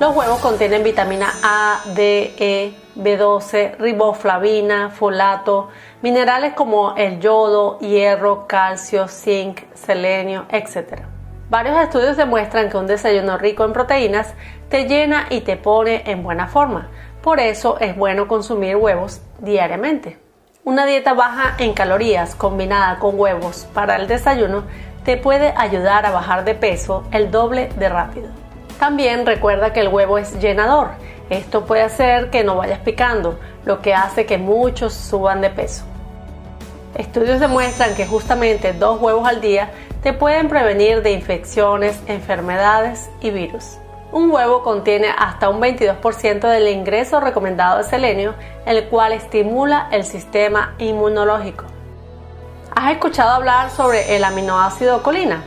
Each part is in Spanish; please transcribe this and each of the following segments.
Los huevos contienen vitamina A, D, E, B12, riboflavina, folato, minerales como el yodo, hierro, calcio, zinc, selenio, etc. Varios estudios demuestran que un desayuno rico en proteínas te llena y te pone en buena forma. Por eso es bueno consumir huevos diariamente. Una dieta baja en calorías combinada con huevos para el desayuno te puede ayudar a bajar de peso el doble de rápido. También recuerda que el huevo es llenador. Esto puede hacer que no vayas picando, lo que hace que muchos suban de peso. Estudios demuestran que justamente dos huevos al día te pueden prevenir de infecciones, enfermedades y virus. Un huevo contiene hasta un 22% del ingreso recomendado de selenio, el cual estimula el sistema inmunológico. ¿Has escuchado hablar sobre el aminoácido colina?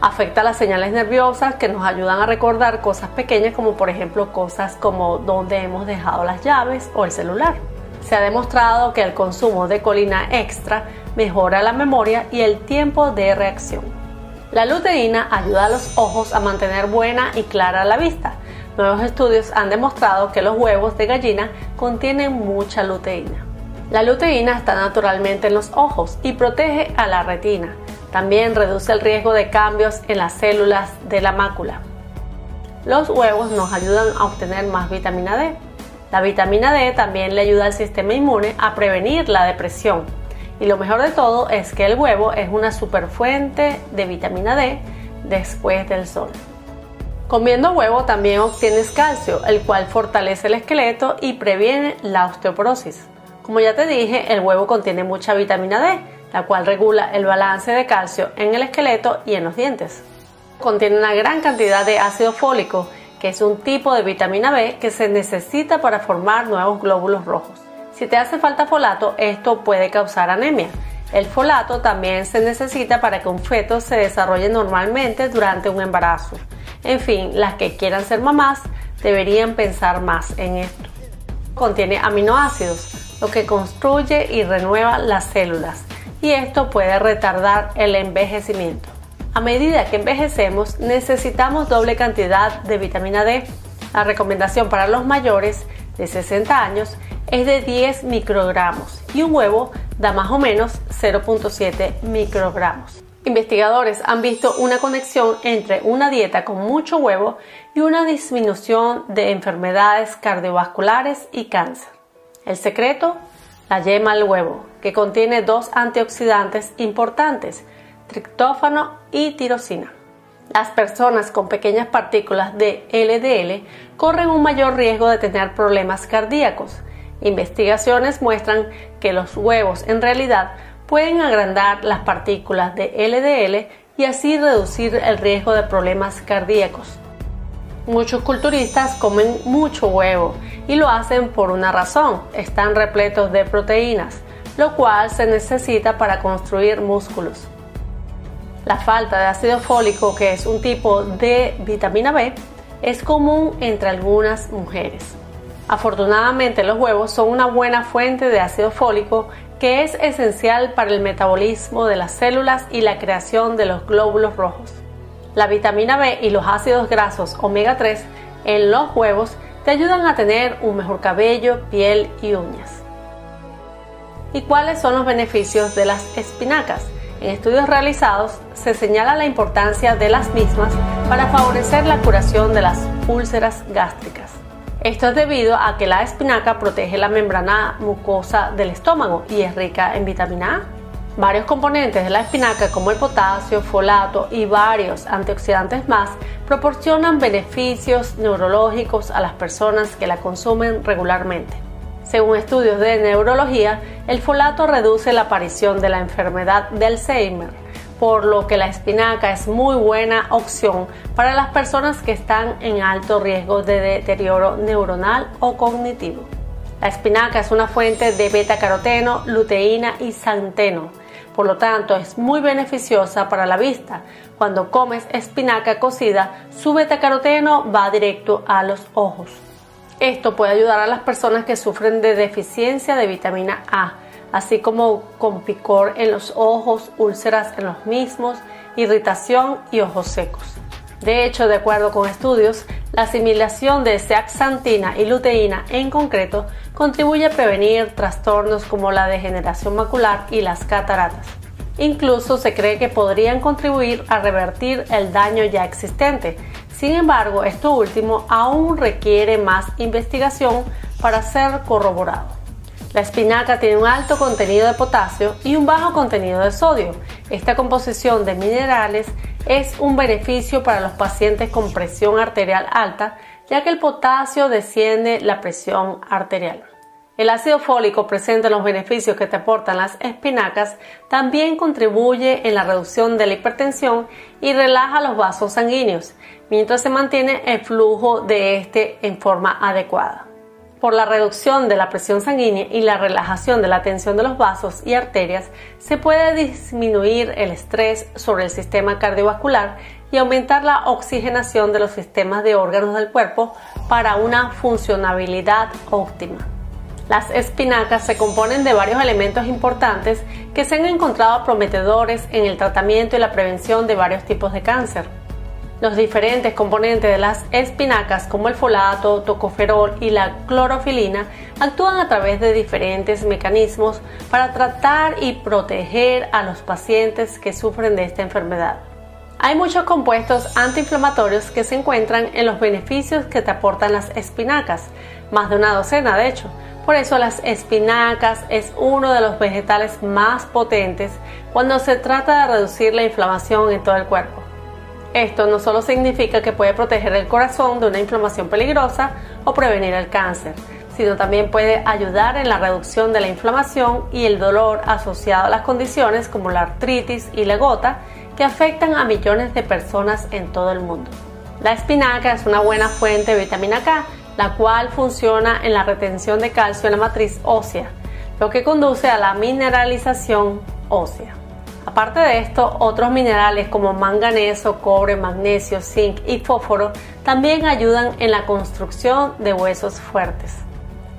Afecta las señales nerviosas que nos ayudan a recordar cosas pequeñas como por ejemplo cosas como dónde hemos dejado las llaves o el celular. Se ha demostrado que el consumo de colina extra mejora la memoria y el tiempo de reacción. La luteína ayuda a los ojos a mantener buena y clara la vista. Nuevos estudios han demostrado que los huevos de gallina contienen mucha luteína. La luteína está naturalmente en los ojos y protege a la retina. También reduce el riesgo de cambios en las células de la mácula. Los huevos nos ayudan a obtener más vitamina D. La vitamina D también le ayuda al sistema inmune a prevenir la depresión. Y lo mejor de todo es que el huevo es una superfuente de vitamina D después del sol. Comiendo huevo también obtienes calcio, el cual fortalece el esqueleto y previene la osteoporosis. Como ya te dije, el huevo contiene mucha vitamina D, la cual regula el balance de calcio en el esqueleto y en los dientes. Contiene una gran cantidad de ácido fólico, que es un tipo de vitamina B que se necesita para formar nuevos glóbulos rojos. Si te hace falta folato, esto puede causar anemia. El folato también se necesita para que un feto se desarrolle normalmente durante un embarazo. En fin, las que quieran ser mamás deberían pensar más en esto. Contiene aminoácidos, lo que construye y renueva las células y esto puede retardar el envejecimiento. A medida que envejecemos necesitamos doble cantidad de vitamina D. La recomendación para los mayores de 60 años es de 10 microgramos y un huevo da más o menos 0.7 microgramos. Investigadores han visto una conexión entre una dieta con mucho huevo y una disminución de enfermedades cardiovasculares y cáncer. El secreto, la yema al huevo, que contiene dos antioxidantes importantes, triptófano y tirosina. Las personas con pequeñas partículas de LDL corren un mayor riesgo de tener problemas cardíacos. Investigaciones muestran que los huevos en realidad pueden agrandar las partículas de LDL y así reducir el riesgo de problemas cardíacos. Muchos culturistas comen mucho huevo y lo hacen por una razón, están repletos de proteínas, lo cual se necesita para construir músculos. La falta de ácido fólico, que es un tipo de vitamina B, es común entre algunas mujeres. Afortunadamente los huevos son una buena fuente de ácido fólico que es esencial para el metabolismo de las células y la creación de los glóbulos rojos. La vitamina B y los ácidos grasos omega 3 en los huevos te ayudan a tener un mejor cabello, piel y uñas. ¿Y cuáles son los beneficios de las espinacas? En estudios realizados se señala la importancia de las mismas para favorecer la curación de las úlceras gástricas. Esto es debido a que la espinaca protege la membrana mucosa del estómago y es rica en vitamina A. Varios componentes de la espinaca como el potasio, folato y varios antioxidantes más proporcionan beneficios neurológicos a las personas que la consumen regularmente. Según estudios de neurología, el folato reduce la aparición de la enfermedad de Alzheimer, por lo que la espinaca es muy buena opción para las personas que están en alto riesgo de deterioro neuronal o cognitivo. La espinaca es una fuente de beta-caroteno, luteína y xanteno por lo tanto, es muy beneficiosa para la vista. Cuando comes espinaca cocida, su betacaroteno va directo a los ojos. Esto puede ayudar a las personas que sufren de deficiencia de vitamina A, así como con picor en los ojos, úlceras en los mismos, irritación y ojos secos. De hecho, de acuerdo con estudios, La asimilación de zeaxantina y luteína en concreto contribuye a prevenir trastornos como la degeneración macular y las cataratas. Incluso se cree que podrían contribuir a revertir el daño ya existente. Sin embargo, esto último aún requiere más investigación para ser corroborado. La espinaca tiene un alto contenido de potasio y un bajo contenido de sodio. Esta composición de minerales es un beneficio para los pacientes con presión arterial alta, ya que el potasio desciende la presión arterial. El ácido fólico presente en los beneficios que te aportan las espinacas también contribuye en la reducción de la hipertensión y relaja los vasos sanguíneos, mientras se mantiene el flujo de este en forma adecuada. Por la reducción de la presión sanguínea y la relajación de la tensión de los vasos y arterias, se puede disminuir el estrés sobre el sistema cardiovascular y aumentar la oxigenación de los sistemas de órganos del cuerpo para una funcionabilidad óptima. Las espinacas se componen de varios elementos importantes que se han encontrado prometedores en el tratamiento y la prevención de varios tipos de cáncer. Los diferentes componentes de las espinacas como el folato, tocoferol y la clorofilina actúan a través de diferentes mecanismos para tratar y proteger a los pacientes que sufren de esta enfermedad. Hay muchos compuestos antiinflamatorios que se encuentran en los beneficios que te aportan las espinacas, más de una docena de hecho, por eso las espinacas es uno de los vegetales más potentes cuando se trata de reducir la inflamación en todo el cuerpo. Esto no solo significa que puede proteger el corazón de una inflamación peligrosa o prevenir el cáncer, sino también puede ayudar en la reducción de la inflamación y el dolor asociado a las condiciones como la artritis y la gota que afectan a millones de personas en todo el mundo. La espinaca es una buena fuente de vitamina K la cual funciona en la retención de calcio en la matriz ósea, lo que conduce a la mineralización ósea. Aparte de esto, otros minerales como manganeso, cobre, magnesio, zinc y fósforo también ayudan en la construcción de huesos fuertes.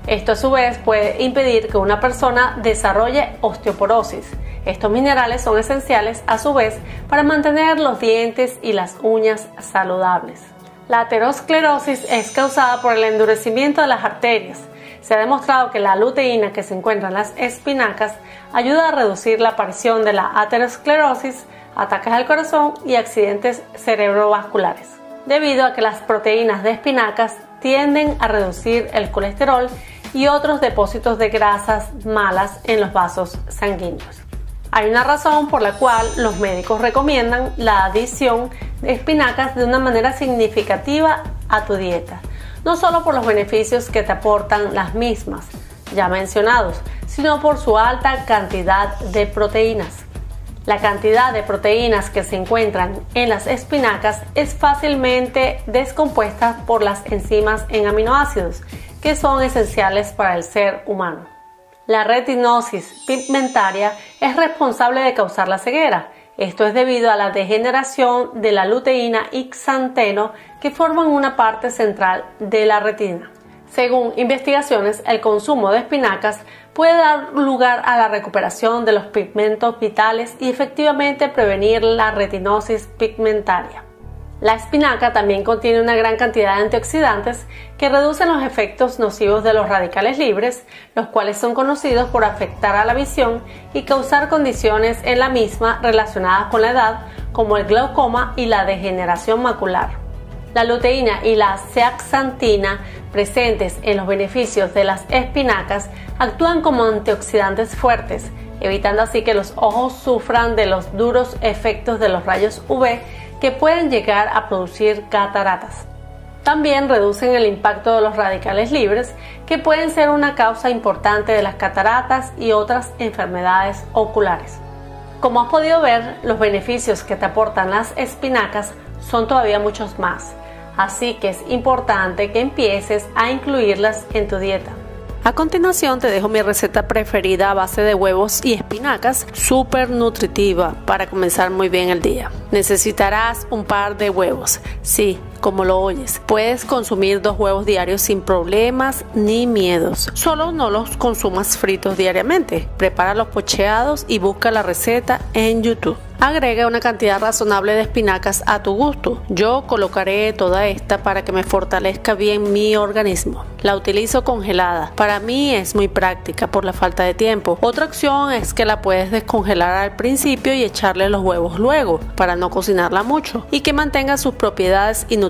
Esto a su vez puede impedir que una persona desarrolle osteoporosis. Estos minerales son esenciales a su vez para mantener los dientes y las uñas saludables. La aterosclerosis es causada por el endurecimiento de las arterias. Se ha demostrado que la luteína que se encuentra en las espinacas ayuda a reducir la aparición de la aterosclerosis, ataques al corazón y accidentes cerebrovasculares, debido a que las proteínas de espinacas tienden a reducir el colesterol y otros depósitos de grasas malas en los vasos sanguíneos. Hay una razón por la cual los médicos recomiendan la adición espinacas de una manera significativa a tu dieta, no solo por los beneficios que te aportan las mismas, ya mencionados, sino por su alta cantidad de proteínas. La cantidad de proteínas que se encuentran en las espinacas es fácilmente descompuesta por las enzimas en aminoácidos, que son esenciales para el ser humano. La retinosis pigmentaria es responsable de causar la ceguera. Esto es debido a la degeneración de la luteína y xanteno que forman una parte central de la retina. Según investigaciones, el consumo de espinacas puede dar lugar a la recuperación de los pigmentos vitales y efectivamente prevenir la retinosis pigmentaria. La espinaca también contiene una gran cantidad de antioxidantes que reducen los efectos nocivos de los radicales libres, los cuales son conocidos por afectar a la visión y causar condiciones en la misma relacionadas con la edad, como el glaucoma y la degeneración macular. La luteína y la zeaxantina presentes en los beneficios de las espinacas actúan como antioxidantes fuertes, evitando así que los ojos sufran de los duros efectos de los rayos UV que pueden llegar a producir cataratas. También reducen el impacto de los radicales libres, que pueden ser una causa importante de las cataratas y otras enfermedades oculares. Como has podido ver, los beneficios que te aportan las espinacas son todavía muchos más, así que es importante que empieces a incluirlas en tu dieta. A continuación te dejo mi receta preferida a base de huevos y espinacas, súper nutritiva para comenzar muy bien el día. Necesitarás un par de huevos, sí, como lo oyes. Puedes consumir dos huevos diarios sin problemas ni miedos. Solo no los consumas fritos diariamente. Prepara los pocheados y busca la receta en YouTube. Agrega una cantidad razonable de espinacas a tu gusto. Yo colocaré toda esta para que me fortalezca bien mi organismo. La utilizo congelada. Para mí es muy práctica por la falta de tiempo. Otra opción es que la puedes descongelar al principio y echarle los huevos luego para no cocinarla mucho y que mantenga sus propiedades y nutrientes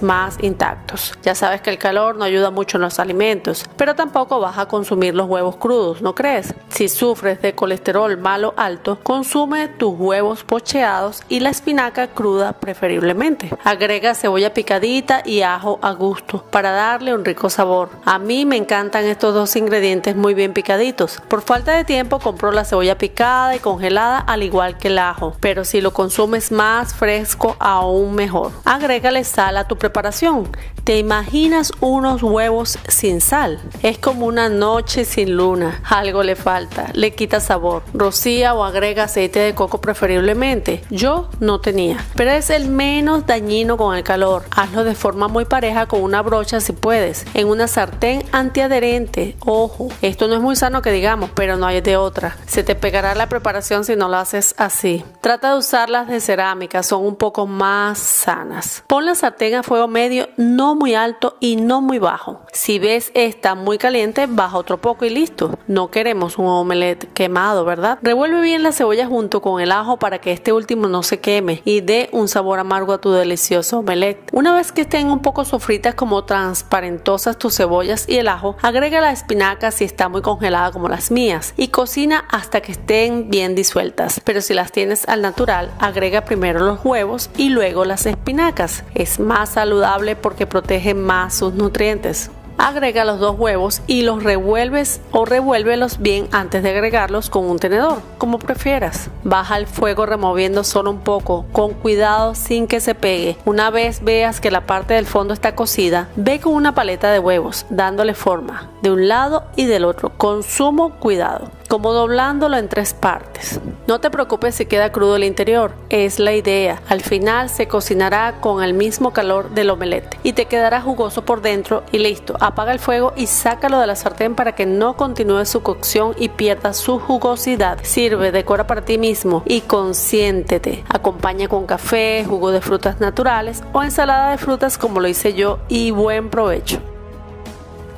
más intactos. Ya sabes que el calor no ayuda mucho en los alimentos, pero tampoco vas a consumir los huevos crudos, ¿no crees? Si sufres de colesterol malo alto, consume tus huevos pocheados y la espinaca cruda preferiblemente. Agrega cebolla picadita y ajo a gusto para darle un rico sabor. A mí me encantan estos dos ingredientes muy bien picaditos. Por falta de tiempo compro la cebolla picada y congelada al igual que el ajo, pero si lo consumes más fresco aún mejor. Agrégale sal a tu preparación. ¿Te imaginas unos huevos sin sal? Es como una noche sin luna. Algo le falta, le quita sabor. Rocía o agrega aceite de coco preferiblemente. Yo no tenía, pero es el menos dañino con el calor. Hazlo de forma muy pareja con una brocha si puedes. En una sartén antiadherente. Ojo, esto no es muy sano que digamos, pero no hay de otra. Se te pegará la preparación si no lo haces así. Trata de usarlas de cerámica, son un poco más sanas. Pon la sartén a fuego medio, no muy alto y no muy bajo. Si ves esta muy caliente, baja otro poco y listo. No queremos un omelette quemado, ¿verdad? Revuelve bien la cebolla junto con el ajo para que este último no se queme y dé un sabor amargo a tu delicioso omelette. Una vez que estén un poco sofritas como transparentosas tus cebollas y el ajo, agrega la espinaca si está muy congelada como las mías y cocina hasta que estén bien disueltas. Pero si las tienes al natural, agrega primero los huevos y luego las espinacas. Es más saludable porque protege más sus nutrientes. Agrega los dos huevos y los revuelves o revuélvelos bien antes de agregarlos con un tenedor, como prefieras. Baja el fuego removiendo solo un poco, con cuidado sin que se pegue. Una vez veas que la parte del fondo está cocida, ve con una paleta de huevos, dándole forma de un lado y del otro, con sumo cuidado como doblándolo en tres partes. No te preocupes si queda crudo el interior, es la idea. Al final se cocinará con el mismo calor del omelette y te quedará jugoso por dentro y listo. Apaga el fuego y sácalo de la sartén para que no continúe su cocción y pierda su jugosidad. Sirve, decora para ti mismo y consiéntete. Acompaña con café, jugo de frutas naturales o ensalada de frutas como lo hice yo y buen provecho.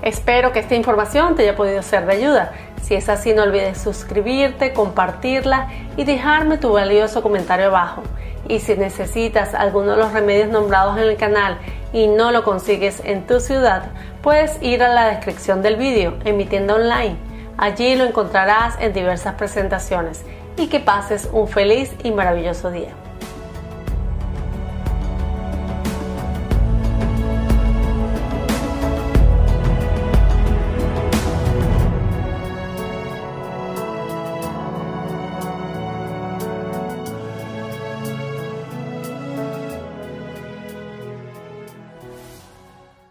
Espero que esta información te haya podido ser de ayuda. Si es así, no olvides suscribirte, compartirla y dejarme tu valioso comentario abajo. Y si necesitas alguno de los remedios nombrados en el canal y no lo consigues en tu ciudad, puedes ir a la descripción del vídeo en mi tienda online. Allí lo encontrarás en diversas presentaciones. Y que pases un feliz y maravilloso día.